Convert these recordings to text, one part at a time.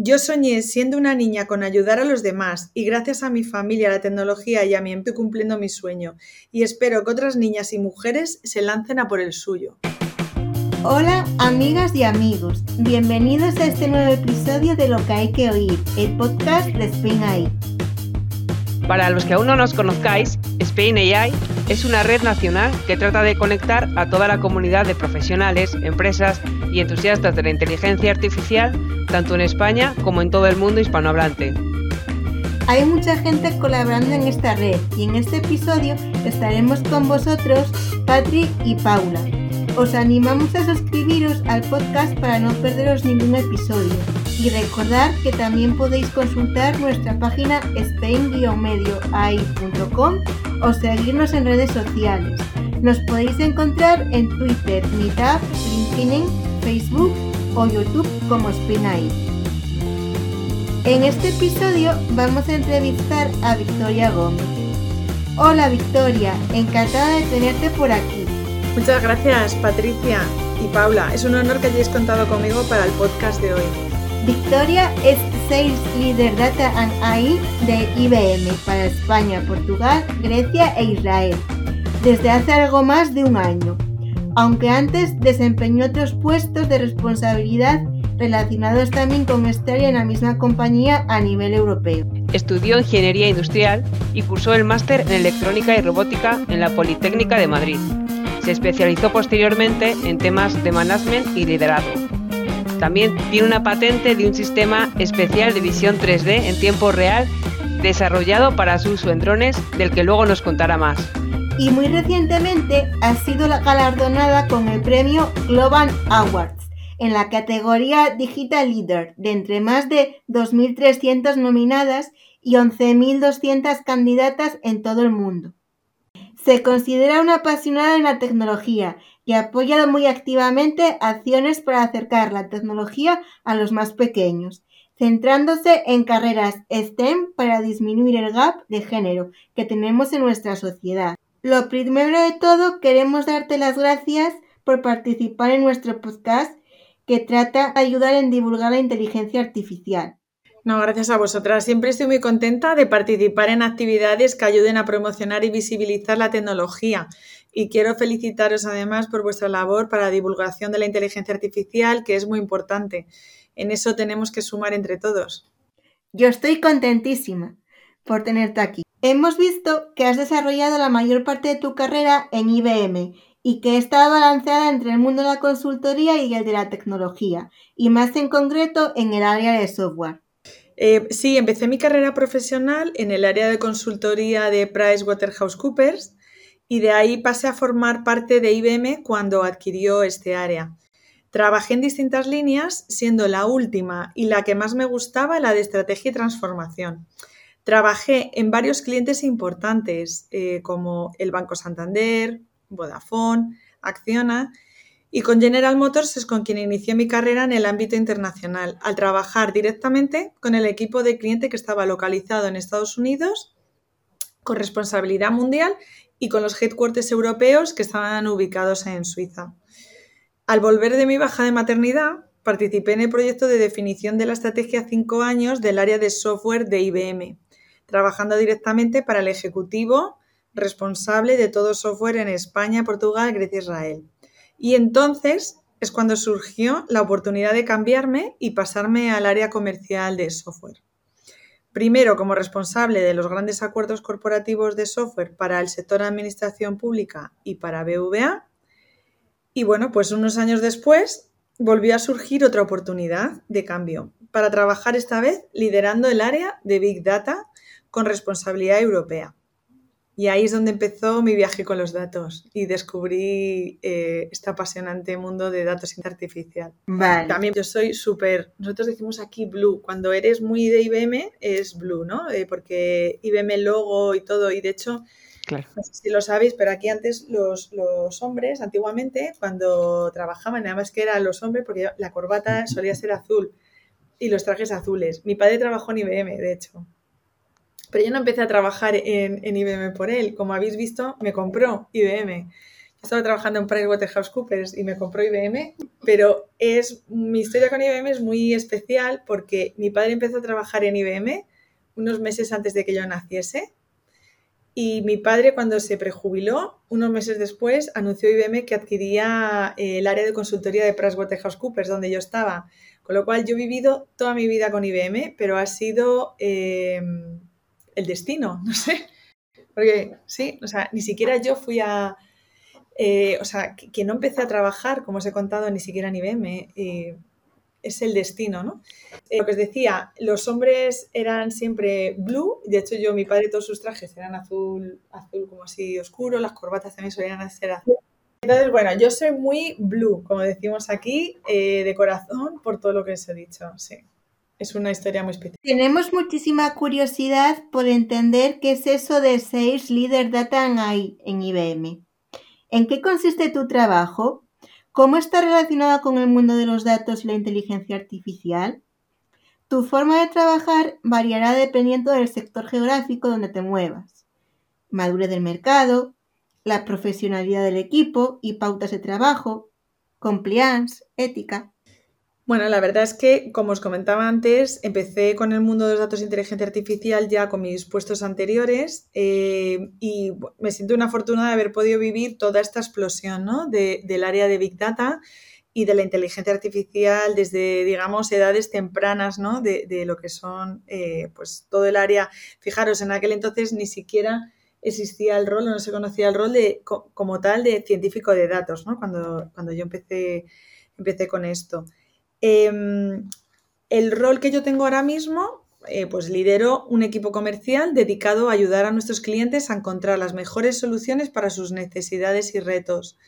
Yo soñé siendo una niña con ayudar a los demás y gracias a mi familia, a la tecnología y a mí estoy cumpliendo mi sueño y espero que otras niñas y mujeres se lancen a por el suyo. Hola amigas y amigos, bienvenidos a este nuevo episodio de Lo que hay que oír, el podcast de Spain AI. Para los que aún no nos conozcáis, Spain AI es una red nacional que trata de conectar a toda la comunidad de profesionales, empresas y entusiastas de la inteligencia artificial, tanto en España como en todo el mundo hispanohablante. Hay mucha gente colaborando en esta red y en este episodio estaremos con vosotros, Patri y Paula. Os animamos a suscribiros al podcast para no perderos ningún episodio. Y recordad que también podéis consultar nuestra página spain-medioai.com o seguirnos en redes sociales. Nos podéis encontrar en Twitter, Meetup, LinkedIn, Facebook o YouTube como SpainAI. En este episodio vamos a entrevistar a Victoria Gómez. Hola Victoria, encantada de tenerte por aquí. Muchas gracias Patricia y Paula. Es un honor que hayáis contado conmigo para el podcast de hoy. Victoria es Sales Leader Data and AI de IBM para España, Portugal, Grecia e Israel desde hace algo más de un año, aunque antes desempeñó otros puestos de responsabilidad relacionados también con área en la misma compañía a nivel europeo. Estudió Ingeniería Industrial y cursó el máster en Electrónica y Robótica en la Politécnica de Madrid. Se especializó posteriormente en temas de management y liderazgo. También tiene una patente de un sistema especial de visión 3D en tiempo real desarrollado para su uso en drones, del que luego nos contará más. Y muy recientemente ha sido galardonada con el premio Global Awards en la categoría Digital Leader, de entre más de 2.300 nominadas y 11.200 candidatas en todo el mundo. Se considera una apasionada en la tecnología y ha apoyado muy activamente acciones para acercar la tecnología a los más pequeños, centrándose en carreras STEM para disminuir el gap de género que tenemos en nuestra sociedad. Lo primero de todo, queremos darte las gracias por participar en nuestro podcast que trata de ayudar en divulgar la inteligencia artificial. No, gracias a vosotras. Siempre estoy muy contenta de participar en actividades que ayuden a promocionar y visibilizar la tecnología. Y quiero felicitaros además por vuestra labor para la divulgación de la inteligencia artificial, que es muy importante. En eso tenemos que sumar entre todos. Yo estoy contentísima por tenerte aquí. Hemos visto que has desarrollado la mayor parte de tu carrera en IBM y que está balanceada entre el mundo de la consultoría y el de la tecnología, y más en concreto en el área de software. Eh, sí, empecé mi carrera profesional en el área de consultoría de PricewaterhouseCoopers y de ahí pasé a formar parte de IBM cuando adquirió este área. Trabajé en distintas líneas, siendo la última y la que más me gustaba la de estrategia y transformación. Trabajé en varios clientes importantes eh, como el Banco Santander, Vodafone, Acciona y con General Motors es con quien inicié mi carrera en el ámbito internacional, al trabajar directamente con el equipo de cliente que estaba localizado en Estados Unidos, con responsabilidad mundial y con los headquarters europeos que estaban ubicados en Suiza. Al volver de mi baja de maternidad, participé en el proyecto de definición de la estrategia 5 años del área de software de IBM, trabajando directamente para el ejecutivo responsable de todo software en España, Portugal, Grecia e Israel. Y entonces es cuando surgió la oportunidad de cambiarme y pasarme al área comercial de software. Primero como responsable de los grandes acuerdos corporativos de software para el sector de administración pública y para BVA. Y bueno, pues unos años después volvió a surgir otra oportunidad de cambio para trabajar esta vez liderando el área de Big Data con responsabilidad europea. Y ahí es donde empezó mi viaje con los datos y descubrí eh, este apasionante mundo de datos artificial. También yo soy súper, nosotros decimos aquí blue, cuando eres muy de IBM es blue, ¿no? Eh, porque IBM logo y todo, y de hecho, no sé si lo sabéis, pero aquí antes los, los, hombres, antiguamente, cuando trabajaban, además que eran los hombres, porque la corbata solía ser azul y los trajes azules. Mi padre trabajó en IBM, de hecho. Pero yo no empecé a trabajar en, IBM por él. Como habéis visto, me compró IBM. estaba trabajando en PricewaterhouseCoopers y me compró IBM, pero es, mi historia con IBM es muy especial porque mi padre empezó a trabajar en IBM unos meses antes de que yo naciese y mi padre cuando se prejubiló, unos meses después, anunció IBM que adquiría eh, el área de consultoría de PricewaterhouseCoopers, donde yo estaba. Con lo cual yo he vivido toda mi vida con IBM, pero ha sido eh, el destino, no sé. Porque sí, o sea, ni siquiera yo fui a, eh, o sea, que, no empecé a trabajar, como os he contado, ni siquiera en IBM, eh, es el destino, ¿no? Eh, lo que os decía, los hombres eran siempre blue, de hecho yo, mi padre, todos sus trajes eran azul, azul como así oscuro, las corbatas también solían ser azul. Entonces, bueno, yo soy muy blue, como decimos aquí, de corazón, por todo lo que os he dicho, sí. Es una historia muy especial. Tenemos muchísima curiosidad por entender qué es eso de Sales Leader Data en IBM. ¿En qué consiste tu trabajo? ¿Cómo está relacionada con el mundo de los datos y la inteligencia artificial? Tu forma de trabajar variará dependiendo del sector geográfico donde te muevas, madurez del mercado, la profesionalidad del equipo y pautas de trabajo, compliance, ética. Bueno, la verdad es que, como os comentaba antes, empecé con el mundo de los datos de inteligencia artificial ya con mis puestos anteriores eh, y me siento una fortuna de haber podido vivir toda esta explosión del área de Big Data y de la inteligencia artificial desde, digamos, edades tempranas ¿no? de, lo que son eh, pues todo el área. Fijaros, en aquel entonces ni siquiera existía el rol, no se conocía el rol de, como tal de científico de datos, ¿no? cuando, cuando yo empecé, empecé con esto. Em, el rol que yo tengo ahora mismo, eh, pues lidero un equipo comercial dedicado a ayudar a nuestros clientes a encontrar las mejores soluciones para sus necesidades y retos.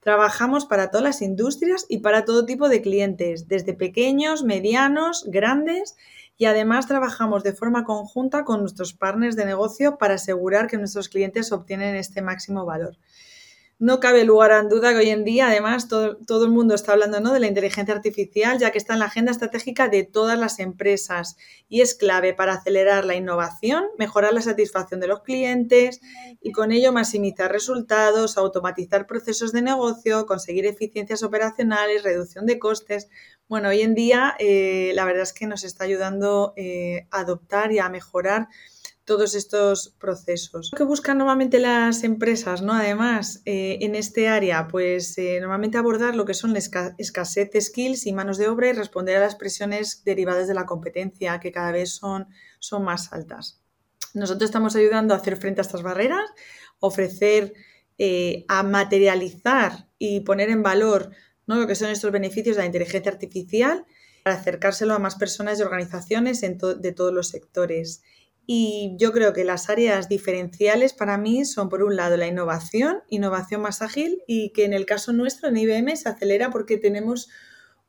Trabajamos para todas las industrias y para todo tipo de clientes, desde pequeños, medianos, grandes y además trabajamos de forma conjunta con nuestros partners de negocio para asegurar que nuestros clientes obtienen este máximo valor. No cabe lugar a duda que hoy en día, además, todo, el mundo está hablando ¿no? de la inteligencia artificial, ya que está en la agenda estratégica de todas las empresas y es clave para acelerar la innovación, mejorar la satisfacción de los clientes y con ello maximizar resultados, automatizar procesos de negocio, conseguir eficiencias operacionales, reducción de costes. Bueno, hoy en día eh, la verdad es que nos está ayudando eh, a adoptar y a mejorar todos estos procesos. ¿Qué buscan normalmente las empresas, no? Además, eh, en este área, pues eh, normalmente abordar lo que son la escasez de skills y manos de obra y responder a las presiones derivadas de la competencia, que cada vez son, son más altas. Nosotros estamos ayudando a hacer frente a estas barreras, ofrecer eh, a materializar y poner en valor ¿no? lo que son estos beneficios de la inteligencia artificial para acercárselo a más personas y organizaciones de todos los sectores. Y yo creo que las áreas diferenciales para mí son, por un lado, la innovación, innovación más ágil, y que en el caso nuestro, en IBM, se acelera porque tenemos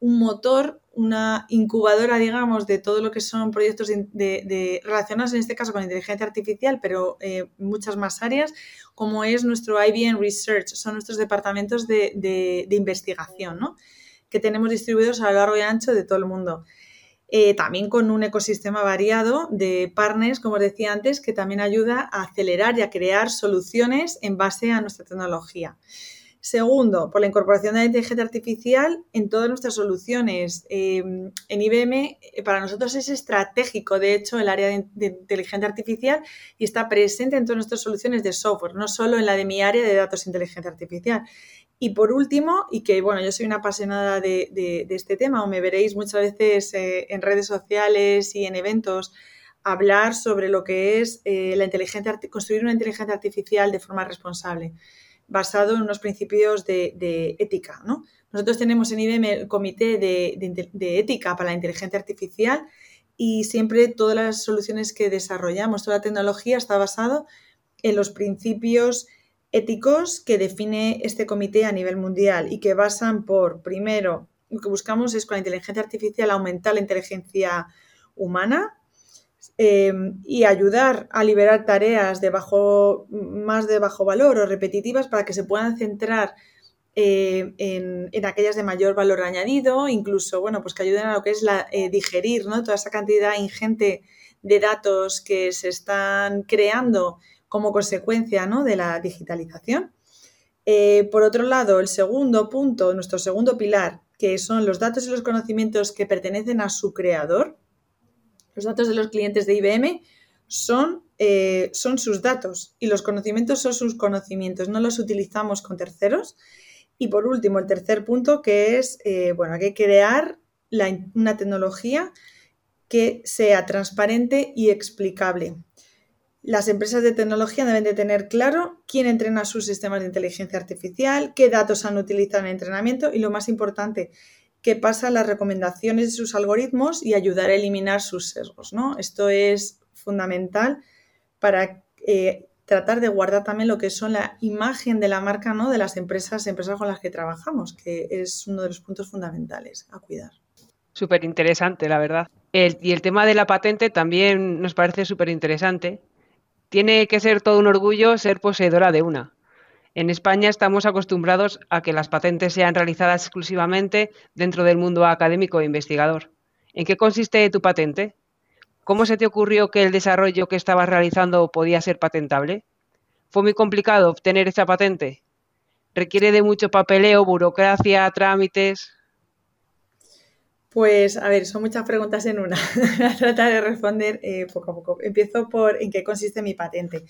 un motor, una incubadora, digamos, de todo lo que son proyectos de, relacionados en este caso con inteligencia artificial, pero eh, muchas más áreas, como es nuestro IBM Research, son nuestros departamentos de, de investigación, ¿no? que tenemos distribuidos a lo largo y ancho de todo el mundo. Eh, también con un ecosistema variado de partners, como os decía antes, que también ayuda a acelerar y a crear soluciones en base a nuestra tecnología. Segundo, por la incorporación de la inteligencia artificial en todas nuestras soluciones. Em, en IBM, eh, para nosotros es estratégico, de hecho, el área de, de, inteligencia artificial y está presente en todas nuestras soluciones de software, no solo en la de mi área de datos e inteligencia artificial. Y por último, y que bueno, yo soy una apasionada de, este tema, o me veréis muchas veces eh, en redes sociales y en eventos hablar sobre lo que es eh, la inteligencia, construir una inteligencia artificial de forma responsable, basado en unos principios de, ética. ¿no? Nosotros tenemos en IBM el comité de, ética para la inteligencia artificial y siempre todas las soluciones que desarrollamos, toda la tecnología está basado en los principios éticos que define este comité a nivel mundial y que basan por, primero, lo que buscamos es con la inteligencia artificial aumentar la inteligencia humana eh, y ayudar a liberar tareas de bajo, más de bajo valor o repetitivas para que se puedan centrar eh, en, aquellas de mayor valor añadido, incluso, bueno, pues que ayuden a lo que es la, eh, digerir ¿no? toda esa cantidad ingente de datos que se están creando como consecuencia ¿no? de la digitalización. Eh, por otro lado, el segundo punto, nuestro segundo pilar, que son los datos y los conocimientos que pertenecen a su creador. Los datos de los clientes de IBM son, eh, son sus datos y los conocimientos son sus conocimientos, no los utilizamos con terceros. Y por último, el tercer punto, que es, eh, bueno, hay que crear una tecnología que sea transparente y explicable. Las empresas de tecnología deben de tener claro quién entrena sus sistemas de inteligencia artificial, qué datos han utilizado en entrenamiento y lo más importante, qué pasa las recomendaciones de sus algoritmos y ayudar a eliminar sus sesgos. ¿no? Esto es fundamental para eh, tratar de guardar también lo que son la imagen de la marca ¿no? de las empresas, empresas con las que trabajamos, que es uno de los puntos fundamentales a cuidar. Súper interesante, la verdad. y el tema de la patente también nos parece súper interesante. Tiene que ser todo un orgullo ser poseedora de una. En España estamos acostumbrados a que las patentes sean realizadas exclusivamente dentro del mundo académico e investigador. ¿En qué consiste tu patente? ¿Cómo se te ocurrió que el desarrollo que estabas realizando podía ser patentable? ¿Fue muy complicado obtener esa patente? ¿Requiere de mucho papeleo, burocracia, trámites? Pues a ver, son muchas preguntas en una. A tratar de responder eh, poco a poco. Empiezo por en qué consiste mi patente.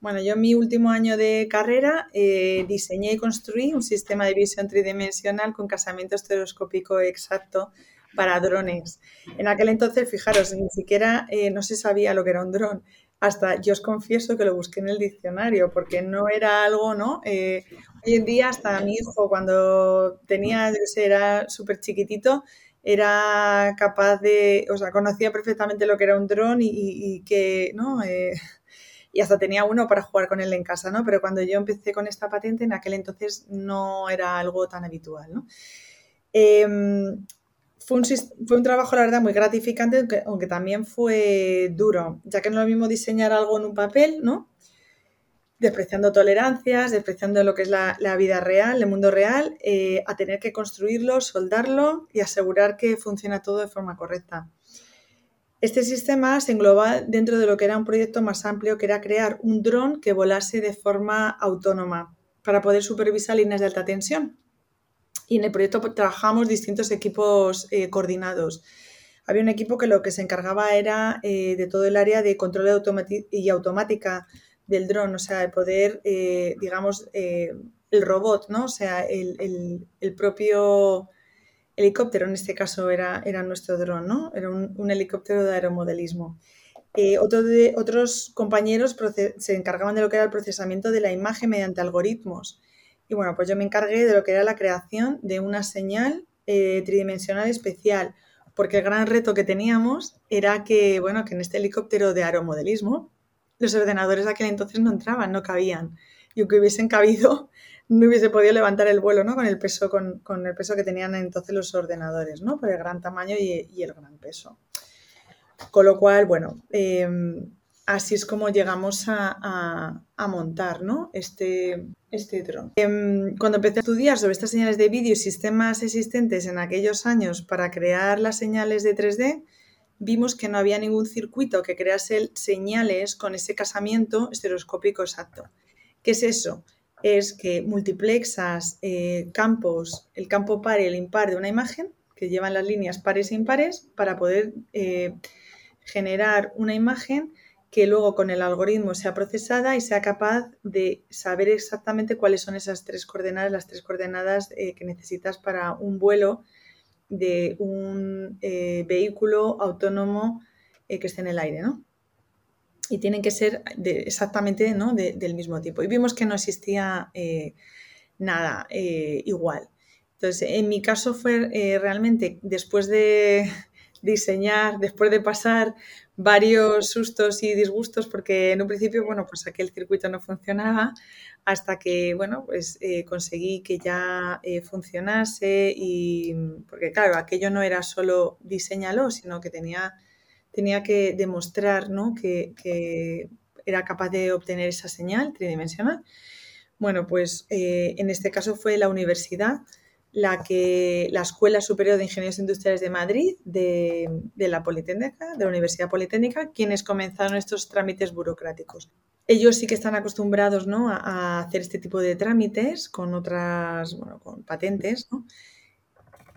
Bueno, yo en mi último año de carrera eh, diseñé y construí un sistema de visión tridimensional con casamiento estereoscópico exacto para drones. En aquel entonces, fijaros, ni siquiera eh, no se sabía lo que era un dron. Hasta yo os confieso que lo busqué en el diccionario porque no era algo, ¿no? hoy en día hasta mi hijo cuando tenía, yo sé, era súper chiquitito, era capaz de, o sea, conocía perfectamente lo que era un dron y, que, ¿no? Eh, y hasta tenía uno para jugar con él en casa, ¿no? Pero cuando yo empecé con esta patente, en aquel entonces no era algo tan habitual, ¿no? Em, fue, un, fue un, trabajo, la verdad, muy gratificante, aunque, aunque, también fue duro, ya que no es lo mismo diseñar algo en un papel, ¿no? Despreciando tolerancias, despreciando lo que es la, vida real, el mundo real, eh, a tener que construirlo, soldarlo y asegurar que funciona todo de forma correcta. Este sistema se engloba dentro de lo que era un proyecto más amplio, que era crear un dron que volase de forma autónoma para poder supervisar líneas de alta tensión. Y en el proyecto trabajamos distintos equipos eh, coordinados. Había un equipo que lo que se encargaba era eh, de todo el área de control y automática del dron, o sea, el poder, eh, digamos, eh, el robot, ¿no? O sea, el, propio helicóptero, en este caso era, nuestro dron, ¿no? Era un, helicóptero de aeromodelismo. Eh, de, otros compañeros se encargaban de lo que era el procesamiento de la imagen mediante algoritmos. Y bueno, pues yo me encargué de lo que era la creación de una señal tridimensional especial, porque el gran reto que teníamos era que, bueno, que en este helicóptero de aeromodelismo, los ordenadores de aquel entonces no entraban, no cabían. Y aunque hubiesen cabido, no hubiese podido levantar el vuelo, ¿no? Con el peso, con, el peso que tenían entonces los ordenadores, ¿no? Por el gran tamaño y, el gran peso. Con lo cual, bueno, em, así es como llegamos a, montar, ¿no? Este, este dron. Em, cuando empecé a estudiar sobre estas señales de vídeo y sistemas existentes en aquellos años para crear las señales de 3D, vimos que no había ningún circuito que crease señales con ese casamiento estereoscópico exacto. ¿Qué es eso? Es que multiplexas eh, campos, el campo par y el impar de una imagen, que llevan las líneas pares e impares, para poder eh, generar una imagen que luego con el algoritmo sea procesada y sea capaz de saber exactamente cuáles son esas tres coordenadas, las tres coordenadas eh, que necesitas para un vuelo de un eh, vehículo autónomo eh, que esté en el aire, ¿no? Y tienen que ser exactamente ¿no? del mismo tipo. Y vimos que no existía eh, nada igual. Entonces, en mi caso fue realmente después de diseñar, después de pasar varios sustos y disgustos, porque en un principio, bueno, pues aquel circuito no funcionaba, hasta que, bueno, pues eh, conseguí que ya eh, funcionase y, porque claro, aquello no era solo diseñalo, sino que tenía, tenía que demostrar, ¿no? Que, era capaz de obtener esa señal tridimensional. Bueno, pues eh, en este caso fue la universidad la, que, la Escuela Superior de Ingenieros Industriales de Madrid, de, la Politécnica, de la Universidad Politécnica, quienes comenzaron estos trámites burocráticos. Ellos sí que están acostumbrados ¿no? a, hacer este tipo de trámites con otras, bueno, con patentes, ¿no?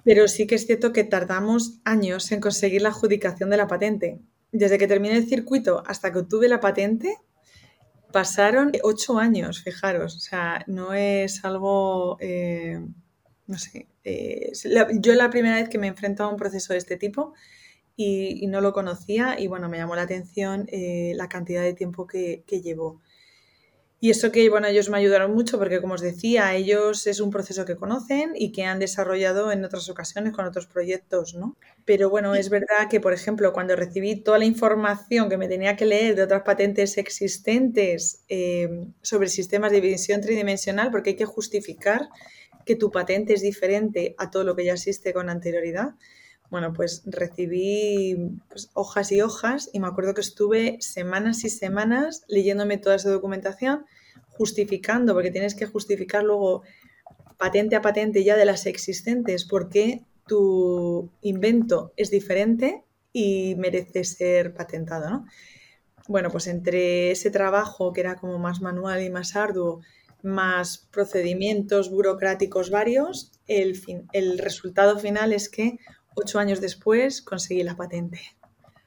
pero sí que es cierto que tardamos años en conseguir la adjudicación de la patente. Desde que terminé el circuito hasta que obtuve la patente, pasaron ocho años, fijaros. O sea, no es algo, eh, no sé. Eh, yo la primera vez que me enfrento a un proceso de este tipo y, no lo conocía y bueno, me llamó la atención eh, la cantidad de tiempo que, que llevó. Y eso que, bueno, ellos me ayudaron mucho porque, como os decía, ellos es un proceso que conocen y que han desarrollado en otras ocasiones con otros proyectos, ¿no? Pero bueno, es verdad que, por ejemplo, cuando recibí toda la información que me tenía que leer de otras patentes existentes eh, sobre sistemas de visión tridimensional, porque hay que justificar que tu patente es diferente a todo lo que ya existe con anterioridad, bueno, pues recibí pues, hojas y hojas y me acuerdo que estuve semanas y semanas leyéndome toda esa documentación, justificando, porque tienes que justificar luego patente a patente ya de las existentes, porque tu invento es diferente y merece ser patentado, ¿no? Bueno, pues entre ese trabajo que era como más manual y más arduo, más procedimientos burocráticos varios, el, fin, el resultado final es que ocho años después conseguí la patente.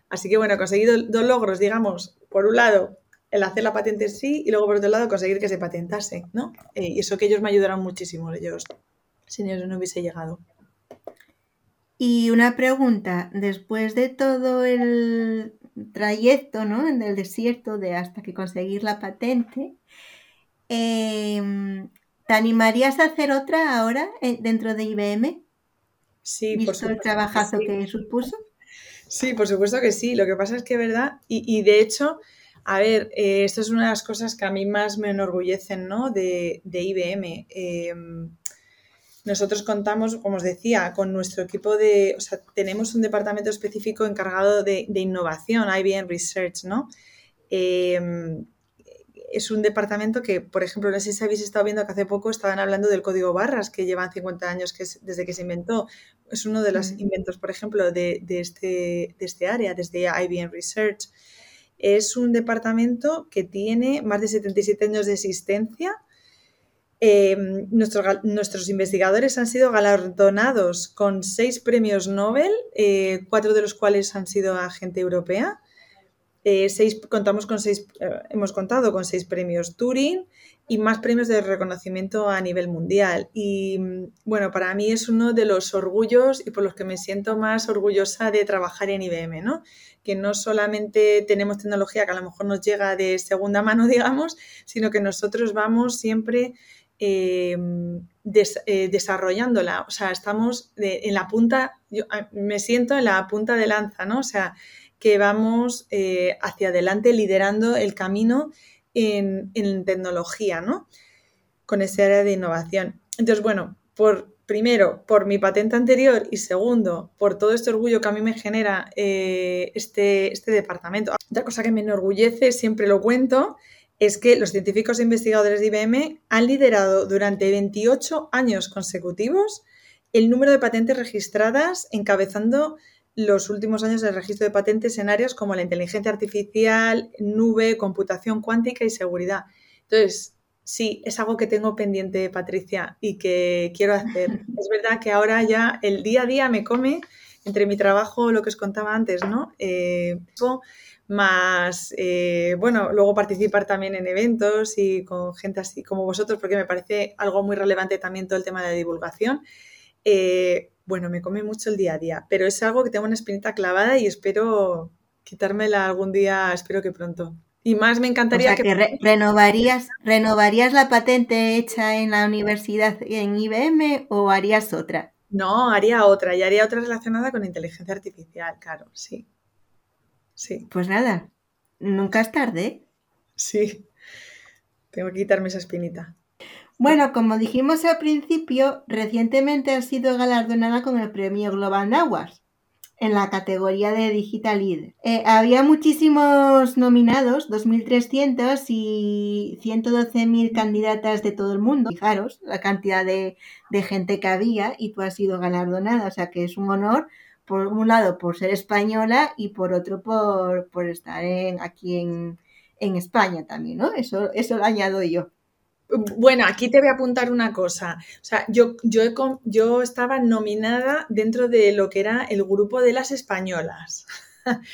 Así que bueno, he conseguido dos logros, digamos, por un lado, el hacer la patente sí y luego por otro lado conseguir que se patentase, ¿no? Eh, y eso que ellos me ayudaron muchísimo, ellos, si no, no hubiese llegado. Y una pregunta, después de todo el trayecto, ¿no? En el desierto de hasta que conseguir la patente, em, ¿te animarías a hacer otra ahora eh, dentro de IBM? Sí, por supuesto. el trabajazo que, supuso? Sí, por supuesto que sí. Lo que pasa es que, ¿verdad? Y, de hecho, a ver, eh, esto es una de las cosas que a mí más me enorgullecen, ¿no? De, IBM. Em, nosotros contamos, como os decía, con nuestro equipo de, o sea, tenemos un departamento específico encargado de, de innovación, IBM Research, ¿no? Em, es un departamento que, por ejemplo, no sé si habéis estado viendo que hace poco estaban hablando del código barras, que llevan 50 años que desde que se inventó. Es uno de los inventos, por ejemplo, de, este, de este área, desde IBM Research. Es un departamento que tiene más de 77 años de existencia. Em, nuestros investigadores han sido galardonados con seis premios Nobel, eh, cuatro de los cuales han sido a gente europea. Eh, seis, contamos con seis, eh, hemos contado con seis premios Turing y más premios de reconocimiento a nivel mundial. Y mm, bueno, para mí es uno de los orgullos y por los que me siento más orgullosa de trabajar en IBM, ¿no? Que no solamente tenemos tecnología que a lo mejor nos llega de segunda mano, digamos, sino que nosotros vamos siempre eh, desarrollándola. O sea, estamos en la punta, yo me siento en la punta de lanza, ¿no? O sea, que vamos eh, hacia adelante liderando el camino en, tecnología, ¿no? Con ese área de innovación. Entonces, bueno, por, primero, por mi patente anterior y segundo, por todo este orgullo que a mí me genera eh, este, este departamento. Otra cosa que me enorgullece, siempre lo cuento, es que los científicos e investigadores de IBM han liderado durante 28 años consecutivos el número de patentes registradas, encabezando los últimos años del registro de patentes en áreas como la inteligencia artificial, nube, computación cuántica y seguridad. Entonces, sí, es algo que tengo pendiente, Patricia, y que quiero hacer. Es verdad que ahora ya el día a día me come entre mi trabajo, lo que os contaba antes, ¿no? Eh, más, eh, bueno, luego participar también en eventos y con gente así como vosotros, porque me parece algo muy relevante también todo el tema de la divulgación. Eh, bueno, me come mucho el día a día, pero es algo que tengo una espinita clavada y espero quitármela algún día, espero que pronto. Y más me encantaría que... renovarías, ¿Renovarías la patente hecha en la universidad en IBM o harías otra? No, haría otra y haría otra relacionada con inteligencia artificial, claro, sí. Sí. Pues nada, nunca es tarde. Sí, tengo que quitarme esa espinita. Bueno, como dijimos al principio, recientemente ha sido galardonada con el premio Global Awards. en la categoría de Digital Leader. Eh, había muchísimos nominados, 2.300 y 112.000 candidatas de todo el mundo. Fijaros la cantidad de, gente que había y tú has sido galardonada, o sea que es un honor, por un lado por ser española y por otro por, por estar en, aquí en, en España también, ¿no? Eso, eso lo añado yo. Bueno, aquí te voy a apuntar una cosa. O sea, yo, yo, yo estaba nominada dentro de lo que era el grupo de las españolas.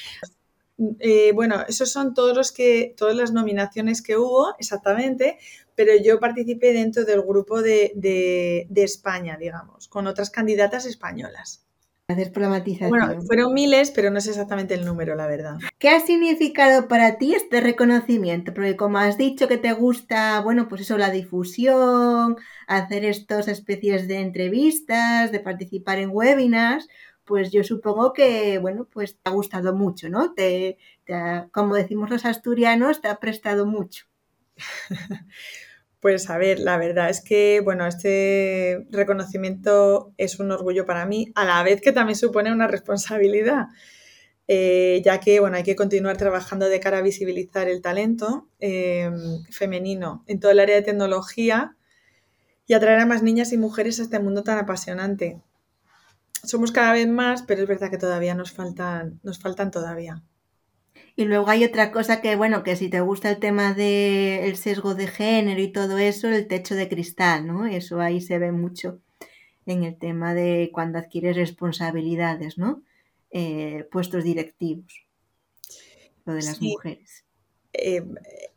Eh, bueno, esos son todos los que, todas las nominaciones que hubo, exactamente, pero yo participé dentro del grupo de España, digamos, con otras candidatas españolas. Gracias por la matización. Bueno, fueron miles, pero no es exactamente el número, la verdad. ¿Qué ha significado para ti este reconocimiento? Porque como has dicho que te gusta, bueno, pues eso, la difusión, hacer estas especies de entrevistas, de participar en webinars, pues yo supongo que, bueno, pues te ha gustado mucho, ¿no? Te, como decimos los asturianos, te ha prestado mucho. Pues a ver, la verdad es que, bueno, este reconocimiento es un orgullo para mí, a la vez que también supone una responsabilidad, eh, ya que, bueno, hay que continuar trabajando de cara a visibilizar el talento em, femenino en todo el área de tecnología y atraer a más niñas y mujeres a este mundo tan apasionante. Somos cada vez más, pero es verdad que todavía nos faltan, nos faltan todavía. Y luego hay otra cosa que, bueno, que si te gusta el tema del sesgo de género y todo eso, el techo de cristal, ¿no? Eso ahí se ve mucho en el tema de cuando adquieres responsabilidades, ¿no? Eh, puestos directivos, lo de las mujeres. Eh,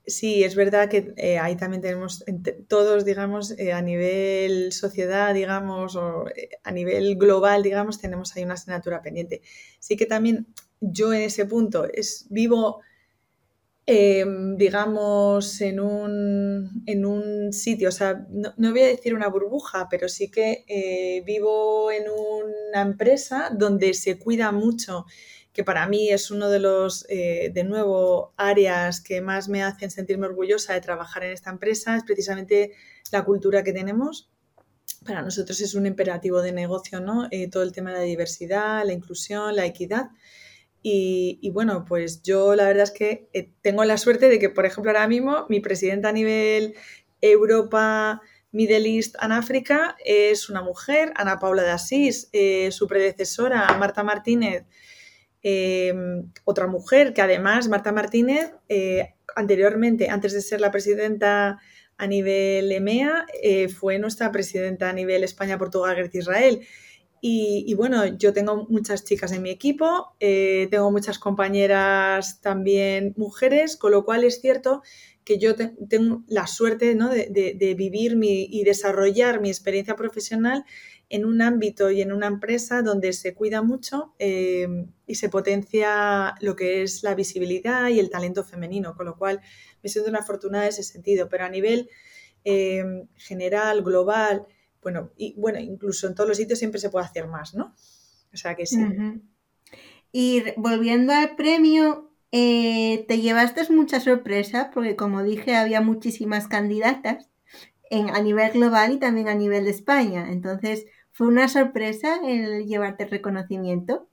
sí, es verdad que eh, ahí también tenemos todos, digamos, a nivel sociedad, digamos, o a nivel global, digamos, tenemos ahí una asignatura pendiente. Sí que también yo en ese punto es, vivo, em, digamos, en un, en un, sitio, o sea, no, voy a decir una burbuja, pero sí que eh, vivo en una empresa donde se cuida mucho, que para mí es uno de los, eh, de nuevo, áreas que más me hacen sentirme orgullosa de trabajar en esta empresa, es precisamente la cultura que tenemos. Para nosotros es un imperativo de negocio, ¿no? Eh, todo el tema de la diversidad, la inclusión, la equidad. Y, bueno, pues yo la verdad es que eh, tengo la suerte de que, por ejemplo, ahora mismo mi presidenta a nivel Europa, Middle East and África es una mujer, Ana Paula de Asís, eh, su predecesora, Marta Martínez, em, otra mujer que además, Marta Martínez, eh, anteriormente, antes de ser la presidenta a nivel EMEA, fue nuestra presidenta a nivel España, Portugal, Grecia, Israel. Y, bueno, yo tengo muchas chicas en mi equipo, eh, tengo muchas compañeras también mujeres, con lo cual es cierto que yo tengo la suerte de, vivir y desarrollar mi experiencia profesional en un ámbito y en una empresa donde se cuida mucho eh, y se potencia lo que es la visibilidad y el talento femenino, con lo cual me siento una afortunada en ese sentido. Pero a nivel eh, general, global, bueno, y bueno, incluso en todos los sitios siempre se puede hacer más, ¿no? O sea que sí. Y volviendo al premio, eh, te llevaste mucha sorpresa porque como dije había muchísimas candidatas en, a nivel global y también a nivel de España. Entonces, ¿fue una sorpresa el llevarte el reconocimiento?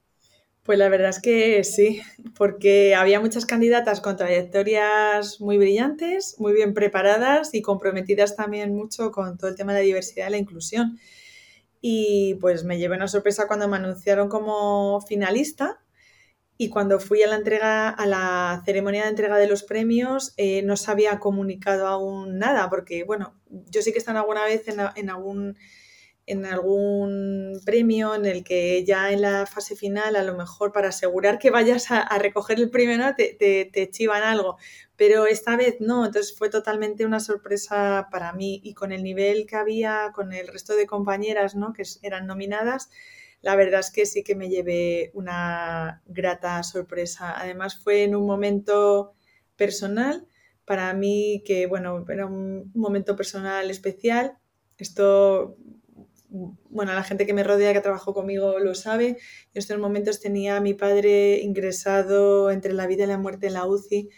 Pues la verdad es que sí, porque había muchas candidatas con trayectorias muy brillantes, muy bien preparadas y comprometidas también mucho con todo el tema de la diversidad y la inclusión. Y pues me llevé una sorpresa cuando me anunciaron como finalista y cuando fui a la entrega, a la ceremonia de entrega de los premios, eh, no se había comunicado aún nada, porque bueno, yo sí que he alguna vez en algún en algún premio en el que ya en la fase final, a lo mejor para asegurar que vayas a, recoger el premio, te, te, chivan algo. Pero esta vez no, entonces fue totalmente una sorpresa para mí y con el nivel que había con el resto de compañeras ¿no? que eran nominadas, la verdad es que sí que me llevé una grata sorpresa. Además fue en un momento personal para mí que, bueno, era un momento personal especial. Esto bueno, la gente que me rodea, que trabajó conmigo, lo sabe. En estos momentos tenía a mi padre ingresado entre la vida y la muerte en la UCI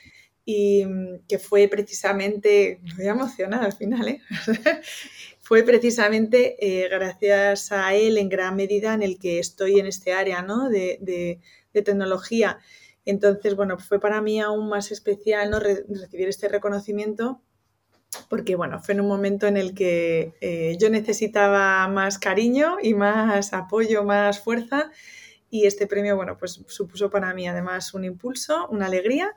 y mm, que fue precisamente, me voy al final, ¿eh? fue precisamente eh, gracias a él en gran medida en el que estoy en este área ¿no? de, tecnología. Entonces, bueno, fue para mí aún más especial ¿no? recibir este reconocimiento porque, bueno, fue en un momento en el que eh, yo necesitaba más cariño y más apoyo, más fuerza y este premio, bueno, pues supuso para mí además un impulso, una alegría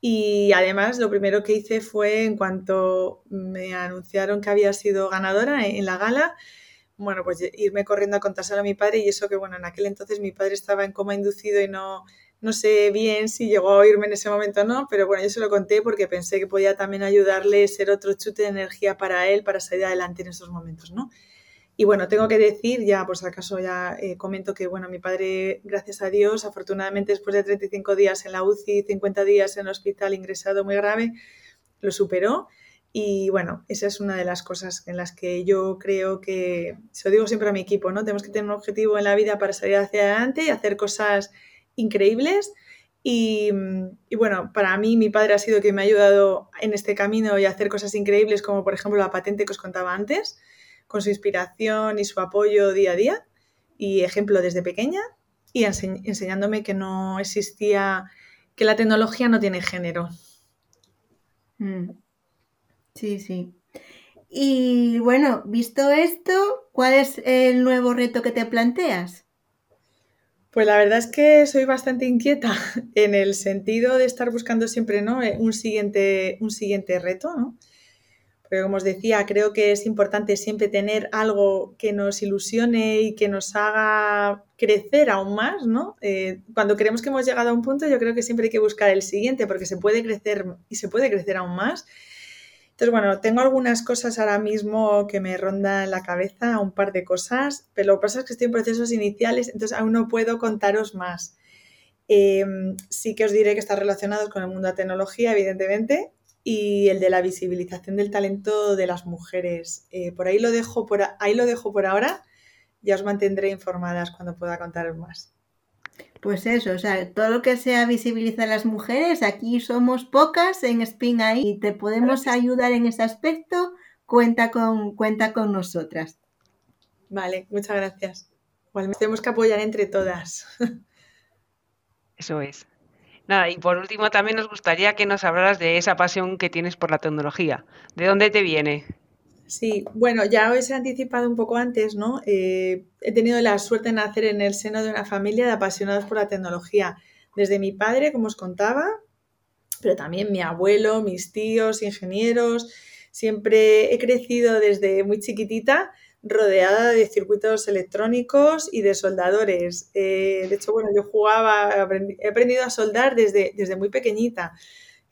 y además lo primero que hice fue en cuanto me anunciaron que había sido ganadora en la gala, bueno, pues irme corriendo a contárselo a mi padre y eso que, bueno, en aquel entonces mi padre estaba en coma inducido y no, no sé bien si llegó a oírme en ese momento o no, pero bueno, yo se lo conté porque pensé que podía también ayudarle, ser otro chute de energía para él, para salir adelante en esos momentos, ¿no? Y bueno, tengo que decir, ya por si acaso ya eh, comento que, bueno, mi padre, gracias a Dios, afortunadamente después de 35 días en la UCI, 50 días en el hospital ingresado muy grave, lo superó. Y bueno, esa es una de las cosas en las que yo creo que, se lo digo siempre a mi equipo, ¿no? Tenemos que tener un objetivo en la vida para salir hacia adelante y hacer cosas increíbles. Y, y, bueno, para mí mi padre ha sido quien me ha ayudado en este camino y a hacer cosas increíbles como por ejemplo la patente que os contaba antes con su inspiración y su apoyo día a día y ejemplo desde pequeña y enseñándome que no existía, que la tecnología no tiene género. Mm. Sí, sí. Y bueno, visto esto, ¿cuál es el nuevo reto que te planteas? Pues la verdad es que soy bastante inquieta en el sentido de estar buscando siempre ¿no? un, siguiente, un siguiente reto, ¿no? Pero como os decía, creo que es importante siempre tener algo que nos ilusione y que nos haga crecer aún más, ¿no? Eh, cuando creemos que hemos llegado a un punto, yo creo que siempre hay que buscar el siguiente porque se puede crecer y se puede crecer aún más. Entonces, bueno, tengo algunas cosas ahora mismo que me rondan la cabeza, un par de cosas, pero lo que pasa es que estoy en procesos iniciales, entonces aún no puedo contaros más. Em, sí que os diré que está relacionados con el mundo de la tecnología, evidentemente, y el de la visibilización del talento de las mujeres. Eh, por ahí lo dejo por ahí lo dejo por ahora. Ya os mantendré informadas cuando pueda contaros más. Pues eso, o sea, todo lo que sea visibilizar a las mujeres, aquí somos pocas en Spin ahí y te podemos ayudar en ese aspecto, cuenta con, cuenta con nosotras. Vale, muchas gracias. Igual tenemos que apoyar entre todas. Eso es. Nada, y por último también nos gustaría que nos hablaras de esa pasión que tienes por la tecnología. ¿De dónde te viene? Sí, bueno, ya os he anticipado un poco antes, ¿no? Eh, he tenido la suerte de nacer en el seno de una familia de apasionados por la tecnología. Desde mi padre, como os contaba, pero también mi abuelo, mis tíos, ingenieros. Siempre he crecido desde muy chiquitita rodeada de circuitos electrónicos y de soldadores. Eh, de hecho, bueno, yo jugaba, he aprendido a soldar desde, desde muy pequeñita,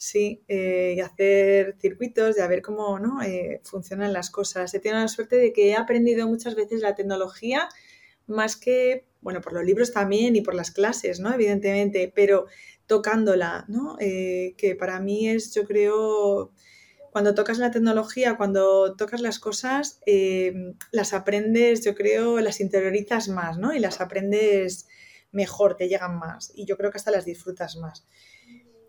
sí, eh, y hacer circuitos, y a ver cómo ¿no? Eh, funcionan las cosas. He tenido la suerte de que he aprendido muchas veces la tecnología más que, bueno, por los libros también y por las clases, ¿no? Evidentemente, pero tocándola, ¿no? que para mí es, yo creo, cuando tocas la tecnología, cuando tocas las cosas, eh, las aprendes, yo creo, las interiorizas más, ¿no? Y las aprendes mejor, te llegan más. Y yo creo que hasta las disfrutas más.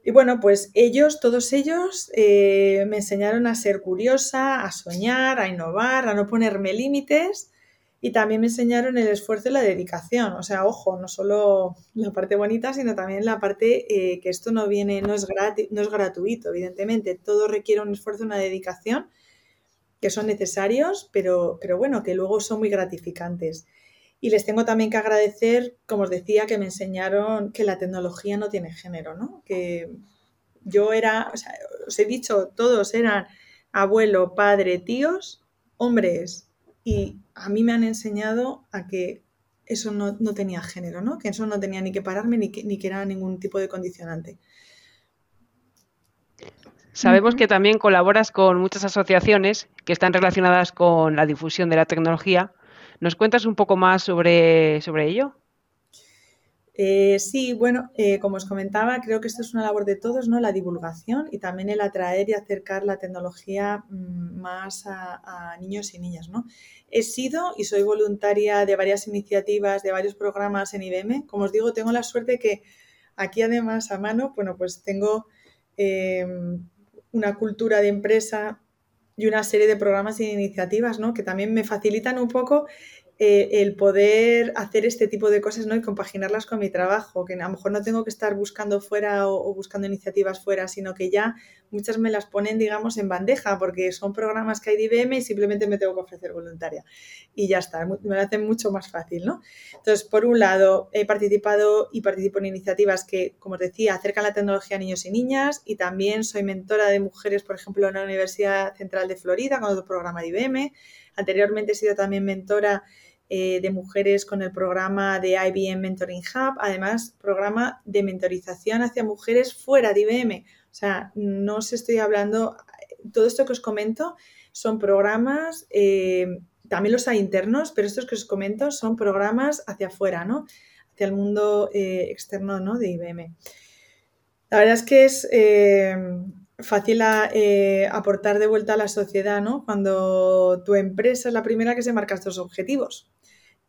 Y bueno, pues ellos, todos ellos, eh, me enseñaron a ser curiosa, a soñar, a innovar, a no ponerme límites y también me enseñaron el esfuerzo y la dedicación. O sea, ojo, no solo la parte bonita, sino también la parte eh, que esto no viene, no es, no es gratuito, evidentemente. Todo requiere un esfuerzo y una dedicación que son necesarios, pero, pero bueno, que luego son muy gratificantes. Y les tengo también que agradecer, como os decía, que me enseñaron que la tecnología no tiene género, ¿no? Que yo era, o sea, os he dicho, todos eran abuelo, padre, tíos, hombres, y a mí me han enseñado a que eso no, tenía género, ¿no? que eso no tenía ni que pararme ni que, ni que era ningún tipo de condicionante. Sabemos que también colaboras con muchas asociaciones que están relacionadas con la difusión de la tecnología. ¿Nos cuentas un poco más sobre, sobre ello? Eh, sí, bueno, eh, como os comentaba, creo que esto es una labor de todos, ¿no? La divulgación y también el atraer y acercar la tecnología mm, más a, niños y niñas, ¿no? He sido y soy voluntaria de varias iniciativas, de varios programas en IBM. Como os digo, tengo la suerte que aquí además a mano, bueno, pues tengo eh, una cultura de empresa y una serie de programas e iniciativas, ¿no? Que también me facilitan un poco eh, el poder hacer este tipo de cosas ¿no? y compaginarlas con mi trabajo, que a lo mejor no tengo que estar buscando fuera o, buscando iniciativas fuera, sino que ya muchas me las ponen, digamos, en bandeja, porque son programas que hay de IBM y simplemente me tengo que ofrecer voluntaria. Y ya está, me lo hacen mucho más fácil, ¿no? Entonces, por un lado, he participado y participo en iniciativas que, como os decía, acercan la tecnología a niños y niñas y también soy mentora de mujeres, por ejemplo, en la Universidad Central de Florida con otro programa de IBM. Anteriormente he sido también mentora eh, de mujeres con el programa de IBM Mentoring Hub, además programa de mentorización hacia mujeres fuera de IBM. O sea, no os estoy hablando, todo esto que os comento son programas, eh, también los hay internos, pero estos que os comento son programas hacia afuera, ¿no? Hacia el mundo eh, externo ¿no? de IBM. La verdad es que es fácil aportar de vuelta a la sociedad, ¿no? Cuando tu empresa es la primera que se marca estos objetivos.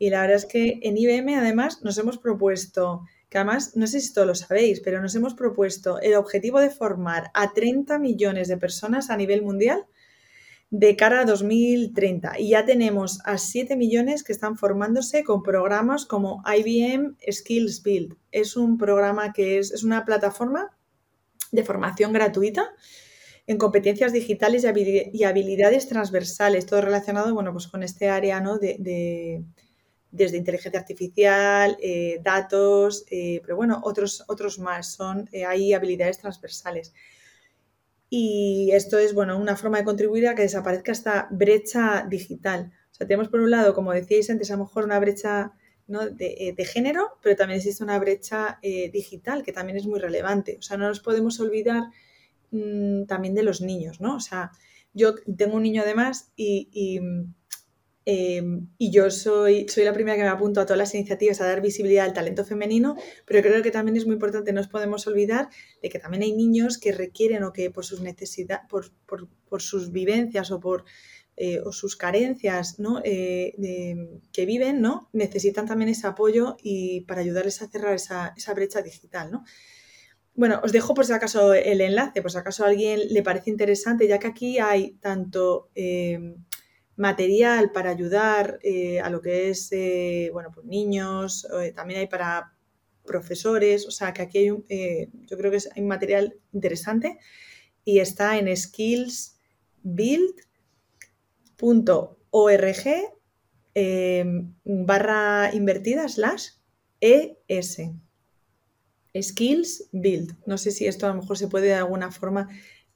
Y la verdad es que en IBM además nos hemos propuesto, que además no sé si todos lo sabéis, pero nos hemos propuesto el objetivo de formar a 30 millones de personas a nivel mundial de cara a 2030. Y ya tenemos a 7 millones que están formándose con programas como IBM Skills Build. Es un programa que es, es una plataforma de formación gratuita en competencias digitales y habilidades transversales, todo relacionado bueno, pues con este área ¿no? de desde inteligencia artificial, eh, datos, eh, pero bueno, otros, otros más, son, eh, hay habilidades transversales. Y esto es, bueno, una forma de contribuir a que desaparezca esta brecha digital. O sea, tenemos por un lado, como decíais antes, a lo mejor una brecha de, género, pero también existe una brecha digital que también es muy relevante. O sea, no nos podemos olvidar mm, también de los niños, ¿no? O sea, yo tengo un niño además y Em, y yo soy, soy la primera que me apunto a todas las iniciativas a dar visibilidad al talento femenino, pero creo que también es muy importante, no nos podemos olvidar de que también hay niños que requieren o que por sus necesidades, por, por, sus vivencias o por eh, o sus carencias ¿no? Eh, que viven, ¿no? necesitan también ese apoyo y para ayudarles a cerrar esa, esa brecha digital. ¿no? Bueno, os dejo por si acaso el enlace, por si acaso a alguien le parece interesante, ya que aquí hay tanto em, material para ayudar eh, a lo que es, eh, bueno, pues niños, eh, también hay para profesores, o sea que aquí hay un, yo creo que es, hay material interesante y está en skillsbuild.org barra invertida slash ES. Skills Build. No sé si esto a lo mejor se puede de alguna forma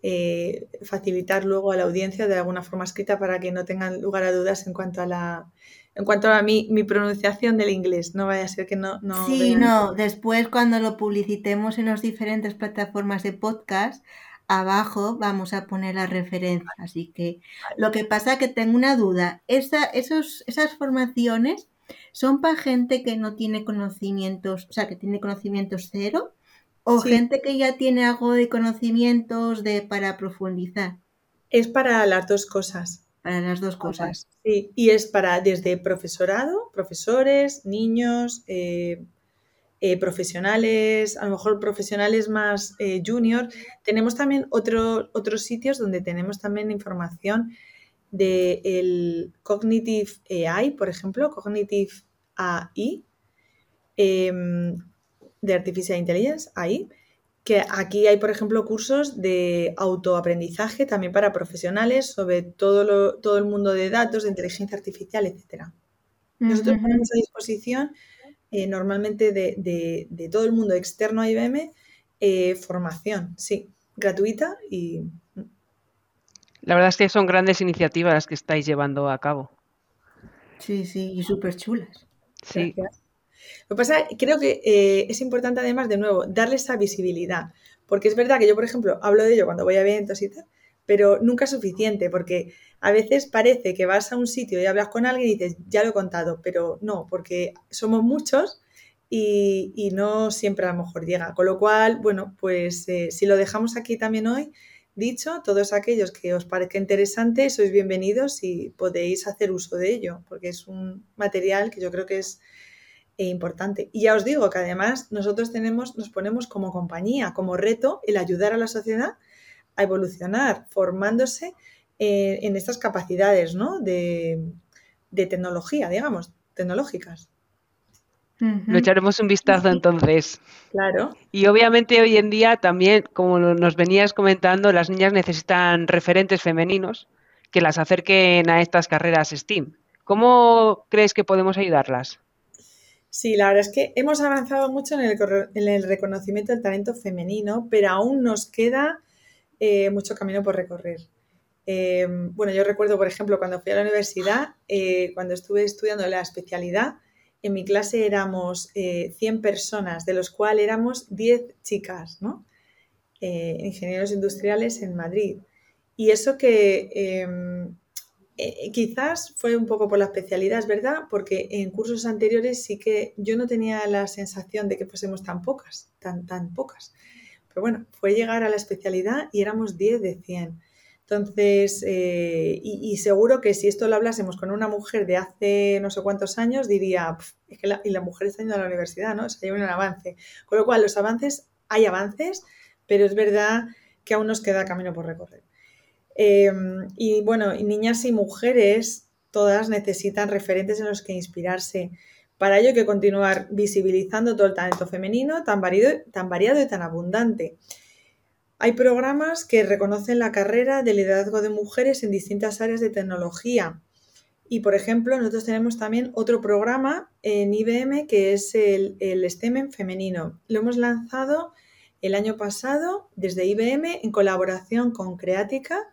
eh, facilitar luego a la audiencia de alguna forma escrita para que no tengan lugar a dudas en cuanto a la en cuanto a mi, mi pronunciación del inglés. No vaya a ser que no... no sí, no, después cuando lo publicitemos en las diferentes plataformas de podcast, abajo vamos a poner la referencia. Así que lo que pasa es que tengo una duda. Esa, esos, esas formaciones son para gente que no tiene conocimientos, o sea, que tiene conocimientos cero o gente que ya tiene algo de conocimientos de, para profundizar. Es para las dos cosas. Para las dos cosas. Sí, y es para desde profesorado, profesores, niños, eh, eh, profesionales, a lo mejor profesionales más eh, junior. Tenemos también otros sitios donde tenemos también información del el Cognitive AI, por ejemplo, Cognitive AI. De Artificial Intelligence, ahí, que aquí hay, por ejemplo, cursos de autoaprendizaje también para profesionales sobre todo, lo, todo el mundo de datos, de inteligencia artificial, etc. Nosotros ponemos a disposición eh, normalmente de, todo el mundo externo a IBM eh, formación, sí, gratuita y... La verdad es que son grandes iniciativas las que estáis llevando a cabo. Sí, sí, y súper chulas. Sí. Lo que pasa, creo que eh, es importante además, de nuevo, darle esa visibilidad. Porque es verdad que yo, por ejemplo, hablo de ello cuando voy a eventos y tal, pero nunca es suficiente, porque a veces parece que vas a un sitio y hablas con alguien y dices, ya lo he contado, pero no, porque somos muchos y, no siempre a lo mejor llega. Con lo cual, bueno, pues eh, si lo dejamos aquí también hoy, dicho, todos aquellos que os parezca interesante, sois bienvenidos y podéis hacer uso de ello, porque es un material que yo creo que es e importante. Y ya os digo que además nosotros tenemos, nos ponemos como compañía, como reto, el ayudar a la sociedad a evolucionar, formándose eh, en estas capacidades ¿no? de, de tecnología, digamos, tecnológicas. Lo echaremos un vistazo entonces. Claro. Y obviamente hoy en día también, como nos venías comentando, las niñas necesitan referentes femeninos que las acerquen a estas carreras STEAM. ¿Cómo crees que podemos ayudarlas? Sí, la verdad es que hemos avanzado mucho en el, reconocimiento del talento femenino, pero aún nos queda eh, mucho camino por recorrer. Eh, bueno, yo recuerdo, por ejemplo, cuando fui a la universidad, eh, cuando estuve estudiando la especialidad, en mi clase éramos 100 personas, de los cuales éramos 10 chicas, ¿no? ingenieros industriales en Madrid. Y eso que em, eh, quizás fue un poco por la especialidad, es verdad, porque en cursos anteriores sí que yo no tenía la sensación de que fuésemos tan pocas, tan, tan pocas. Pero bueno, fue llegar a la especialidad y éramos 10 de 100. Entonces, eh, y, seguro que si esto lo hablásemos con una mujer de hace no sé cuántos años, diría, es que la, y la mujer está yendo a la universidad, ¿no? O sea, un avance. Con lo cual, los avances, hay avances, pero es verdad que aún nos queda camino por recorrer. Em, y bueno, niñas y mujeres, todas necesitan referentes en los que inspirarse. Para ello hay que continuar visibilizando todo el talento femenino tan variado, tan variado y tan abundante. Hay programas que reconocen la carrera de liderazgo de mujeres en distintas áreas de tecnología. Y, por ejemplo, nosotros tenemos también otro programa en IBM que es el, el STEM femenino. Lo hemos lanzado el año pasado desde IBM en colaboración con Creatica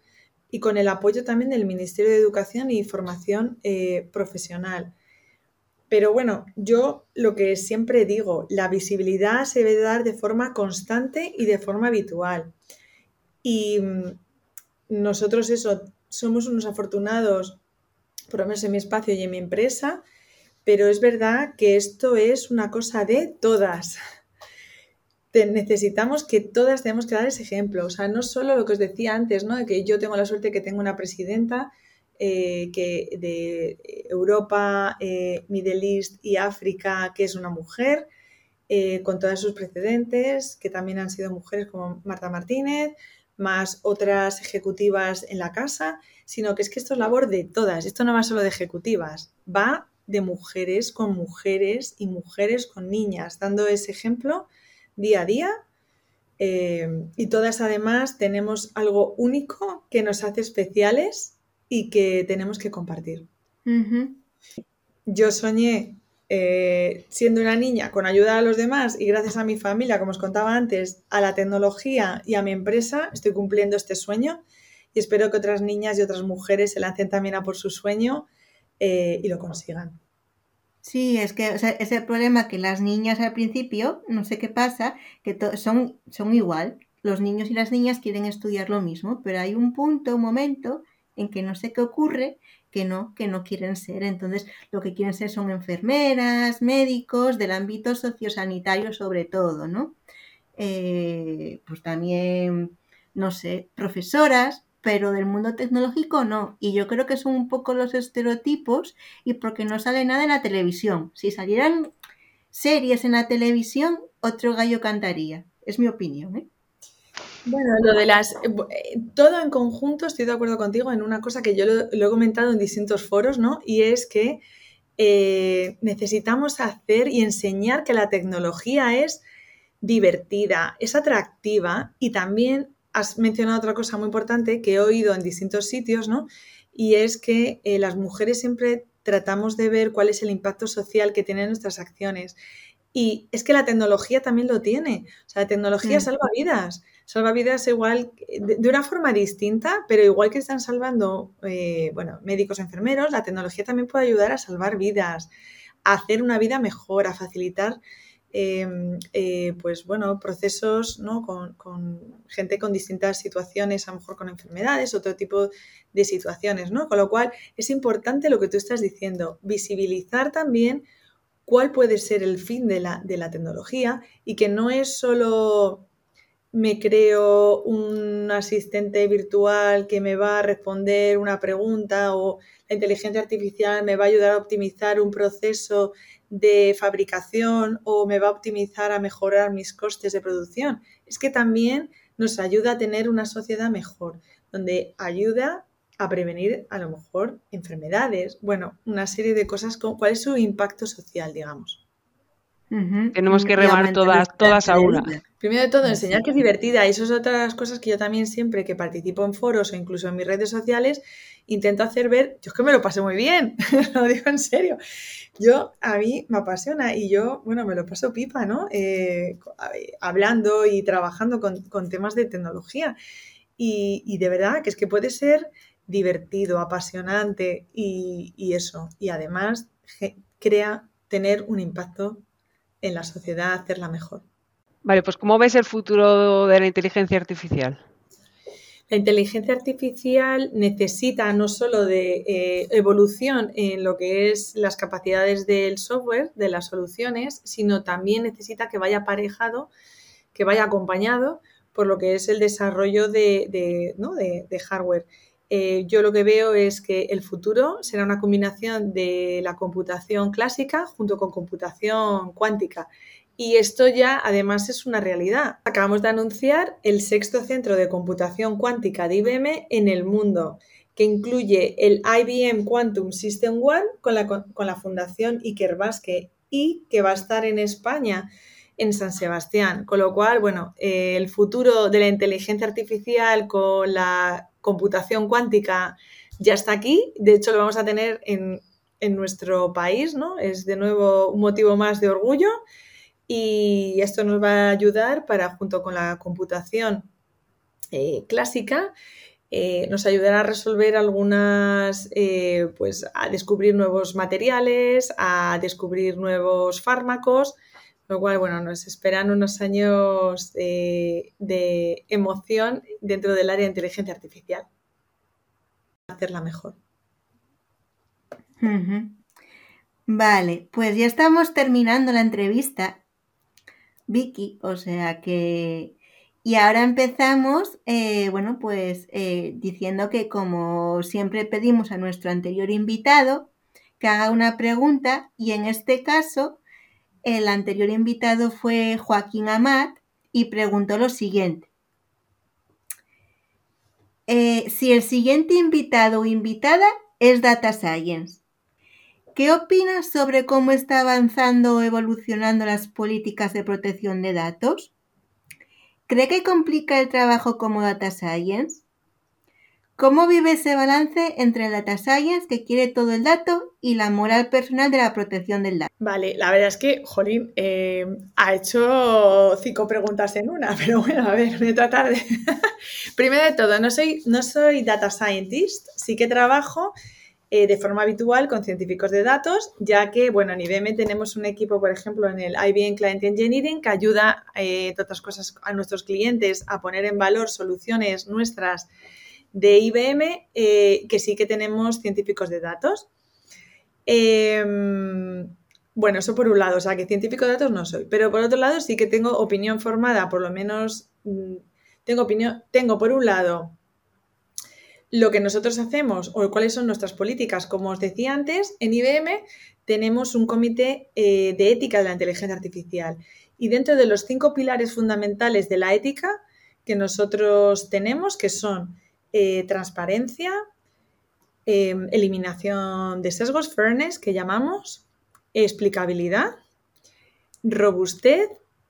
y con el apoyo también del Ministerio de Educación y Formación eh, Profesional. Pero bueno, yo lo que siempre digo, la visibilidad se debe dar de forma constante y de forma habitual. Y mm, nosotros eso, somos unos afortunados, por lo menos en mi espacio y en mi empresa, pero es verdad que esto es una cosa de todas necesitamos que todas tenemos que dar ese ejemplo. O sea, no solo lo que os decía antes, ¿no? De que yo tengo la suerte que tengo una presidenta eh, que de Europa, eh, Middle East y África, que es una mujer, eh, con todos sus precedentes, que también han sido mujeres como Marta Martínez, más otras ejecutivas en la casa, sino que es que esto es labor de todas. Esto no va solo de ejecutivas, va de mujeres con mujeres y mujeres con niñas, dando ese ejemplo día a día eh, y todas además tenemos algo único que nos hace especiales y que tenemos que compartir. Yo soñé eh, siendo una niña con ayuda a los demás y gracias a mi familia, como os contaba antes, a la tecnología y a mi empresa, estoy cumpliendo este sueño y espero que otras niñas y otras mujeres se lancen también a por su sueño eh, y lo consigan. Sí, es que es el problema que las niñas al principio, no sé qué pasa, que son, son igual. Los niños y las niñas quieren estudiar lo mismo, pero hay un punto, un momento en que no sé qué ocurre, que no, que no quieren ser. Entonces, lo que quieren ser son enfermeras, médicos, del ámbito sociosanitario sobre todo, ¿no? Eh, pues también, no sé, profesoras, pero del mundo tecnológico no. Y yo creo que son un poco los estereotipos y porque no sale nada en la televisión. Si salieran series en la televisión, otro gallo cantaría. Es mi opinión. ¿eh? Bueno, lo de las... Eh, todo en conjunto, estoy de acuerdo contigo en una cosa que yo lo, he comentado en distintos foros, ¿no? Y es que eh, necesitamos hacer y enseñar que la tecnología es divertida, es atractiva y también has mencionado otra cosa muy importante que he oído en distintos sitios, ¿no? Y es que eh, las mujeres siempre tratamos de ver cuál es el impacto social que tienen nuestras acciones. Y es que la tecnología también lo tiene. O sea, la tecnología salva vidas. Salva vidas igual, de, una forma distinta, pero igual que están salvando, eh, bueno, médicos, enfermeros, la tecnología también puede ayudar a salvar vidas, a hacer una vida mejor, a facilitar eh, pues bueno, procesos con, gente con distintas situaciones, a lo mejor con enfermedades, otro tipo de situaciones, ¿no? Con lo cual es importante lo que tú estás diciendo, visibilizar también cuál puede ser el fin de la, de la tecnología y que no es solo me creo un asistente virtual que me va a responder una pregunta o la inteligencia artificial me va a ayudar a optimizar un proceso de fabricación o me va a optimizar a mejorar mis costes de producción. Es que también nos ayuda a tener una sociedad mejor, donde ayuda a prevenir a lo mejor enfermedades, bueno, una serie de cosas, cuál es su impacto social, digamos. Tenemos que remar todas, todas a una. Primero de todo, enseñar que es divertida. Y eso es otra de las cosas que yo también siempre que participo en foros o incluso en mis redes sociales, intento hacer ver, yo es que me lo pasé muy bien, lo digo en serio. Yo, a mí me apasiona y yo, bueno, me lo paso pipa, ¿no? Eh, hablando y trabajando con, temas de tecnología. Y, y, de verdad que es que puede ser divertido, apasionante y, y eso. Y además crea tener un impacto en la sociedad, hacerla mejor. Vale, pues ¿cómo ves el futuro de la inteligencia artificial? La inteligencia artificial necesita no solo de eh, evolución en lo que es las capacidades del software, de las soluciones, sino también necesita que vaya aparejado, que vaya acompañado por lo que es el desarrollo de, hardware. Eh, yo lo que veo es que el futuro será una combinación de la computación clásica junto con computación cuántica. Y esto ya además es una realidad. Acabamos de anunciar el sexto centro de computación cuántica de IBM en el mundo, que incluye el IBM Quantum System One con la, con la Fundación Iker Basque y que va a estar en España en San Sebastián. Con lo cual, bueno, eh, el futuro de la inteligencia artificial con la computación cuántica ya está aquí, de hecho lo vamos a tener en, nuestro país, ¿no? Es de nuevo un motivo más de orgullo y esto nos va a ayudar para, junto con la computación eh, clásica, eh, nos ayudará a resolver algunas, eh, pues a descubrir nuevos materiales, a descubrir nuevos fármacos, lo cual, bueno, nos esperan unos años de emoción dentro del área de inteligencia artificial. Hacerla mejor. Vale, pues ya estamos terminando la entrevista, Vicky, o sea que... Y ahora empezamos, eh, bueno, pues eh, diciendo que como siempre pedimos a nuestro anterior invitado que haga una pregunta y en este caso el anterior invitado fue Joaquín Amat y preguntó lo siguiente. Eh, si el siguiente invitado o invitada es Data Science, ¿qué opinas sobre cómo está avanzando o evolucionando las políticas de protección de datos? ¿Cree que complica el trabajo como Data Science? ¿Cómo vive ese balance entre el data science que quiere todo el dato y la moral personal de la protección del dato? Vale, la verdad es que, Jolín, eh, ha hecho cinco preguntas en una, pero bueno, a ver, voy a tratar de... Primero de todo, no soy, no soy data scientist, sí que trabajo eh, de forma habitual con científicos de datos, ya que, bueno, en IBM tenemos un equipo, por ejemplo, en el IBM Client Engineering, que ayuda, eh, entre otras cosas, a nuestros clientes a poner en valor soluciones nuestras de IBM, eh, que sí que tenemos científicos de datos. Em, bueno, eso por un lado, o sea, que científico de datos no soy, pero por otro lado sí que tengo opinión formada, por lo menos mm, tengo opinión, tengo por un lado lo que nosotros hacemos o cuáles son nuestras políticas. Como os decía antes, en IBM tenemos un comité eh, de ética de la inteligencia artificial y dentro de los cinco pilares fundamentales de la ética que nosotros tenemos, que son eh, transparencia, em, eliminación de sesgos, fairness, que llamamos, explicabilidad, robustez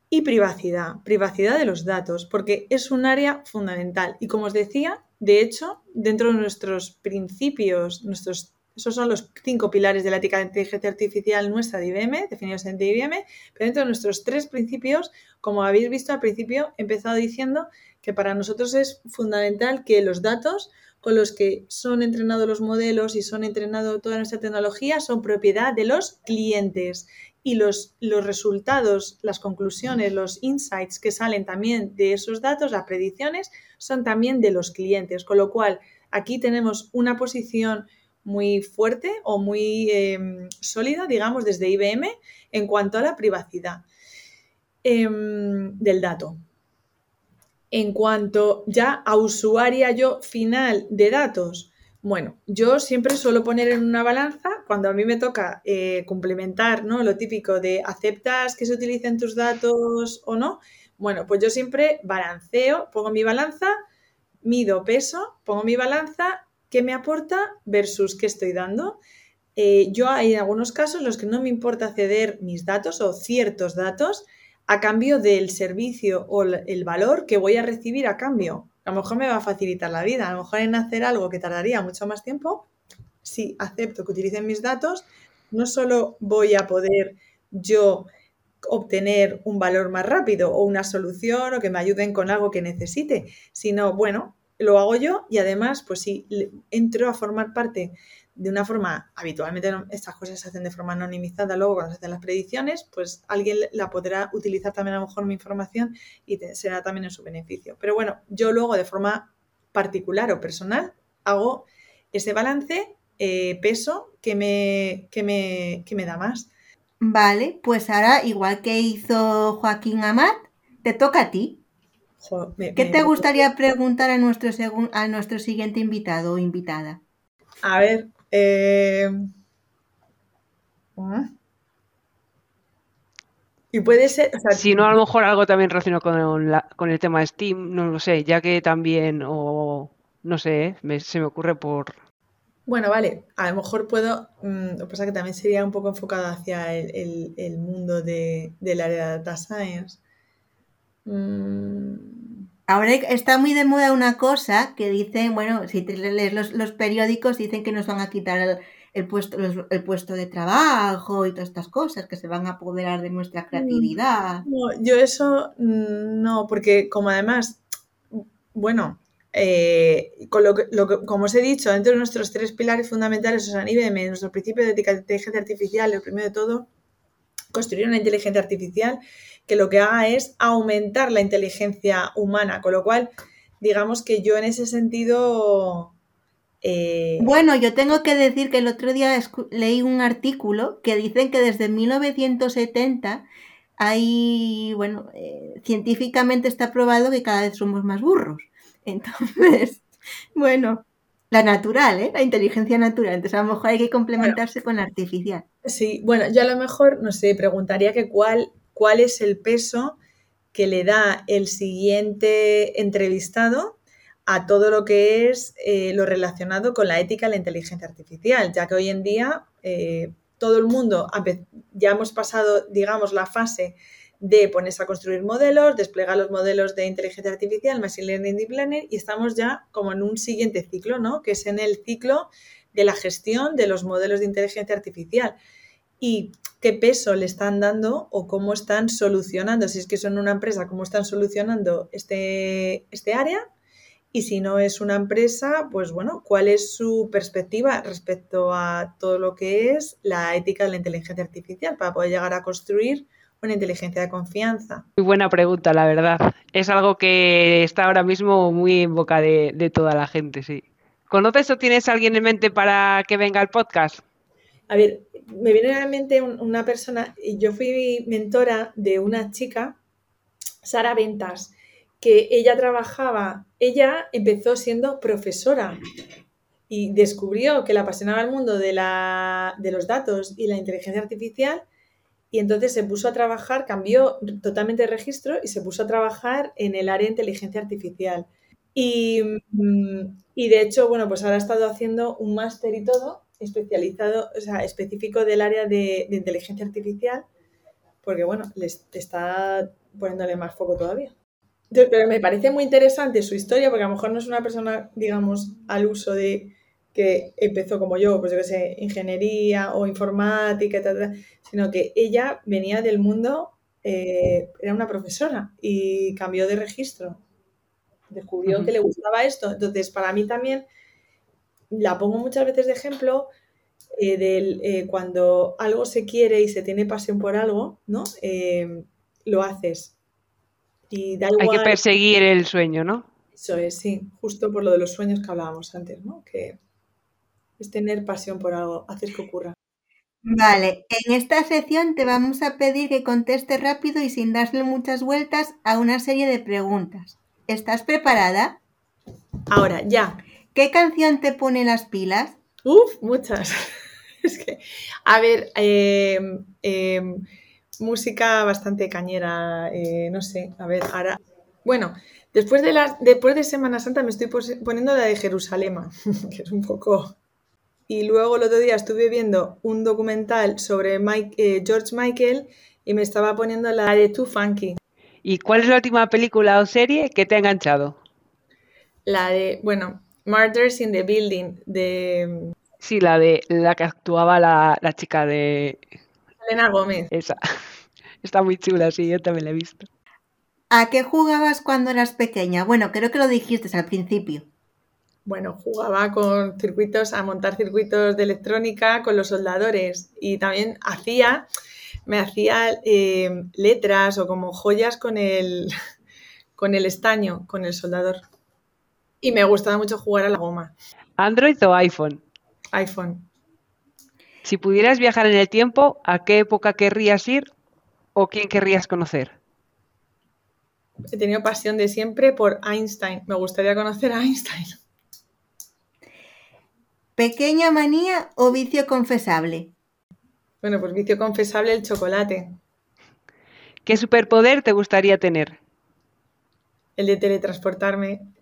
y privacidad, privacidad de los datos, porque es un área fundamental. Y como os decía, de hecho, dentro de nuestros principios, nuestros, esos son los cinco pilares de la ética de inteligencia artificial nuestra de IBM, definidos en IBM, pero dentro de nuestros tres principios, como habéis visto al principio, he empezado diciendo que para nosotros es fundamental que los datos con los que son entrenados los modelos y son entrenado toda nuestra tecnología son propiedad de los clientes y los, los resultados, las conclusiones, los insights que salen también de esos datos, las predicciones, son también de los clientes. Con lo cual, aquí tenemos una posición muy fuerte o muy em, sólida, digamos, desde IBM en cuanto a la privacidad em, del dato en cuanto ya a usuaria yo final de datos, bueno, yo siempre suelo poner en una balanza cuando a mí me toca eh, complementar, ¿no? Lo típico de aceptas que se utilicen tus datos o no. Bueno, pues yo siempre balanceo, pongo mi balanza, mido peso, pongo mi balanza, qué me aporta versus qué estoy dando. Eh, yo hay algunos casos en los que no me importa ceder mis datos o ciertos datos a cambio del servicio o el valor que voy a recibir a cambio. A lo mejor me va a facilitar la vida, a lo mejor en hacer algo que tardaría mucho más tiempo, si acepto que utilicen mis datos, no solo voy a poder yo obtener un valor más rápido o una solución o que me ayuden con algo que necesite, sino, bueno, lo hago yo y además, pues si entro a formar parte de una forma, habitualmente estas cosas se hacen de forma anonimizada luego cuando se hacen las predicciones, pues alguien la podrá utilizar también a lo mejor mi información y será también en su beneficio. Pero bueno, yo luego de forma particular o personal hago ese balance eh, peso que me, que, me, que me da más. Vale, pues ahora, igual que hizo Joaquín Amat, te toca a ti. ¿Qué te gustaría preguntar a nuestro, a nuestro siguiente invitado o invitada? A ver, eh, Y puede ser. si no, a lo mejor algo también relacionado con, con, el tema de Steam, no lo sé, ya que también, o no sé, se me ocurre por. Bueno, vale, a lo mejor puedo. Mm, lo que pasa que también sería un poco enfocado hacia el, mundo del área de data science. Mm, Ahora está muy de moda una cosa que dicen, bueno, si te lees los, periódicos, dicen que nos van a quitar el, puesto, el puesto de trabajo y todas estas cosas, que se van a apoderar de nuestra mm, creatividad. No, yo eso mm, no, porque como además, bueno, eh, con lo, como os he dicho, dentro de nuestros tres pilares fundamentales, o sea, IBM, nuestro principio de inteligencia artificial, el primero de todo, construir una inteligencia artificial que lo que haga es aumentar la inteligencia humana, con lo cual, digamos que yo en ese sentido... Eh, bueno, yo tengo que decir que el otro día leí un artículo que dicen que desde 1970 hay, bueno, eh, científicamente está probado que cada vez somos más burros. Entonces, bueno, la natural, ¿eh? La inteligencia natural. Entonces, a lo mejor hay que complementarse con la artificial. Sí, bueno, yo a lo mejor, no sé, preguntaría que cuál cuál es el peso que le da el siguiente entrevistado a todo lo que es eh, lo relacionado con la ética de la inteligencia artificial, ya que hoy en día eh, todo el mundo, ya hemos pasado, digamos, la fase de ponerse a construir modelos, desplegar los modelos de inteligencia artificial, machine learning, deep learning, y estamos ya como en un siguiente ciclo, ¿no? Que es en el ciclo de la gestión de los modelos de inteligencia artificial. Y qué peso le están dando o cómo están solucionando, si es que son una empresa, cómo están solucionando este, este área y si no es una empresa, pues bueno, cuál es su perspectiva respecto a todo lo que es la ética de la inteligencia artificial para poder llegar a construir una inteligencia de confianza. Muy buena pregunta, la verdad. Es algo que está ahora mismo muy en boca de, de toda la gente, sí. ¿Conoces o tienes alguien en mente para que venga al podcast? A ver, me viene a la mente una persona, y yo fui mentora de una chica, Sara Ventas, que ella trabajaba, ella empezó siendo profesora y descubrió que le apasionaba el mundo de, la, de los datos y la inteligencia artificial y entonces se puso a trabajar, cambió totalmente de registro y se puso a trabajar en el área de inteligencia artificial. Y, mm, y de hecho, bueno, pues ahora ha estado haciendo un máster y todo especializado, o sea, específico del área de, inteligencia artificial, porque bueno, les está poniéndole más foco todavía. Pero me parece muy interesante su historia, porque a lo mejor no es una persona, digamos, al uso de que empezó como yo, pues yo que sé, ingeniería o informática, sino que ella venía del mundo, eh, era una profesora y cambió de registro. Descubrió que le gustaba esto. Entonces, para mí también la pongo muchas veces de ejemplo eh, del, eh, cuando algo se quiere y se tiene pasión por algo, ¿no? Eh, lo haces. Y da igual. Hay que perseguir el sueño, ¿no? Eso es, sí, justo por lo de los sueños que hablábamos antes, ¿no? Que es tener pasión por algo, hacer que ocurra. Vale, en esta sección te vamos a pedir que contestes rápido y sin darle muchas vueltas a una serie de preguntas. ¿Estás preparada? Ahora, ya. ¿Qué canción te pone las pilas? Uf, muchas. es que, a ver, em, em, música bastante cañera, eh, no sé, a ver, ahora. Bueno, Después de, la, después de Semana Santa me estoy poniendo la de Jerusalén, que es un poco... Y luego el otro día estuve viendo un documental sobre eh, George Michael y me estaba poniendo la de Too Funky. ¿Y cuál es la última película o serie que te ha enganchado? La de, bueno, Murders in the Building, de... Sí, la de la que actuaba la, la chica de... Elena Gómez. Esa. Está muy chula, sí, yo también la he visto. ¿A qué jugabas cuando eras pequeña? Bueno, creo que lo dijiste al principio. Bueno, jugaba con circuitos, a montar circuitos de electrónica con los soldadores y también hacía, me hacía eh, letras o como joyas con el, con el estaño, con el soldador. Y me gustaba mucho jugar a la goma. ¿Android o iPhone? iPhone. Si pudieras viajar en el tiempo, ¿a qué época querrías ir o quién querrías conocer? He tenido pasión de siempre por Einstein. Me gustaría conocer a Einstein. ¿Pequeña manía o vicio confesable? Bueno, pues vicio confesable el chocolate. ¿Qué superpoder te gustaría tener? El de teletransportarme.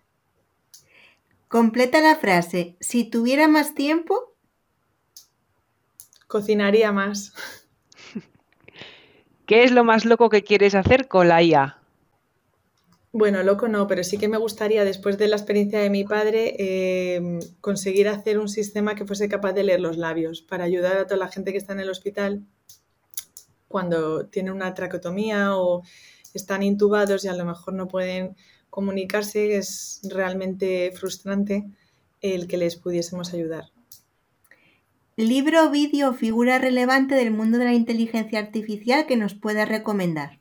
Completa la frase. Si tuviera más tiempo. Cocinaría más. ¿Qué es lo más loco que quieres hacer con la IA? Bueno, loco no, pero sí que me gustaría, después de la experiencia de mi padre, em, conseguir hacer un sistema que fuese capaz de leer los labios para ayudar a toda la gente que está en el hospital cuando tiene una traqueotomía o están intubados y a lo mejor no pueden comunicarse. Es realmente frustrante el que les pudiésemos ayudar. Libro, vídeo figura relevante del mundo de la inteligencia artificial que nos pueda recomendar.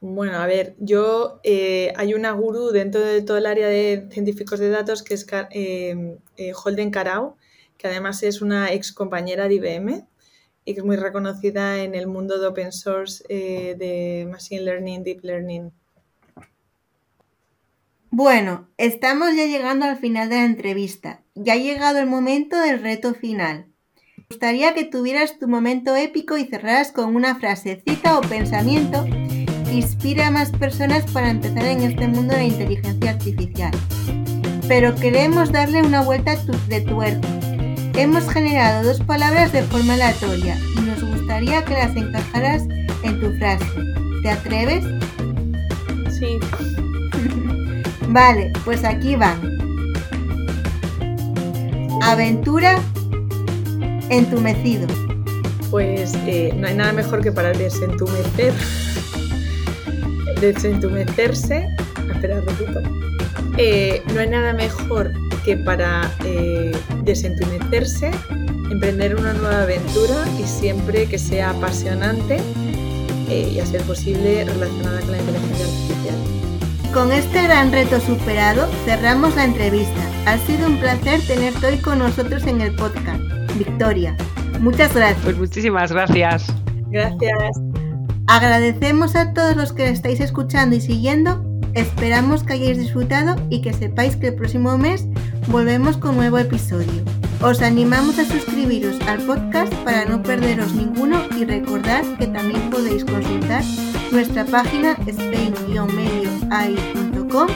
Bueno, a ver, yo eh, hay una gurú dentro de todo el área de científicos de datos que es eh, eh, Holden Carau, que además es una ex compañera de IBM y que es muy reconocida en el mundo de open source de Machine Learning, Deep Learning. Bueno, estamos ya llegando al final de la entrevista. Ya ha llegado el momento del reto final. Me gustaría que tuvieras tu momento épico y cerraras con una frasecita o pensamiento inspira a más personas para empezar en este mundo de inteligencia artificial. Pero queremos darle una vuelta de tuerca. Hemos generado dos palabras de forma aleatoria y nos gustaría que las encajaras en tu frase. ¿Te atreves? Sí. Vale, pues aquí van. Aventura entumecido. Pues eh, no hay nada mejor que para desentumecer desentumecerse, espera, repito, eh, no hay nada mejor que para eh, desentumecerse, emprender una nueva aventura y siempre que sea apasionante eh, y a ser posible relacionada con la inteligencia artificial. Con este gran reto superado, cerramos la entrevista. Ha sido un placer tenerte hoy con nosotros en el podcast. Victoria, muchas gracias. Pues muchísimas gracias. Gracias. Agradecemos a todos los que estáis escuchando y siguiendo. Esperamos que hayáis disfrutado y que sepáis que el próximo mes volvemos con nuevo episodio. Os animamos a suscribiros al podcast para no perderos ninguno y recordad que también podéis consultar nuestra página spain-medioai.com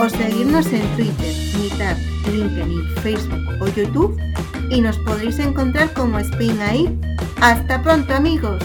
o seguirnos en Twitter, Meetup, LinkedIn, Facebook o YouTube y nos podréis encontrar como SpainAI. ¡Hasta pronto amigos!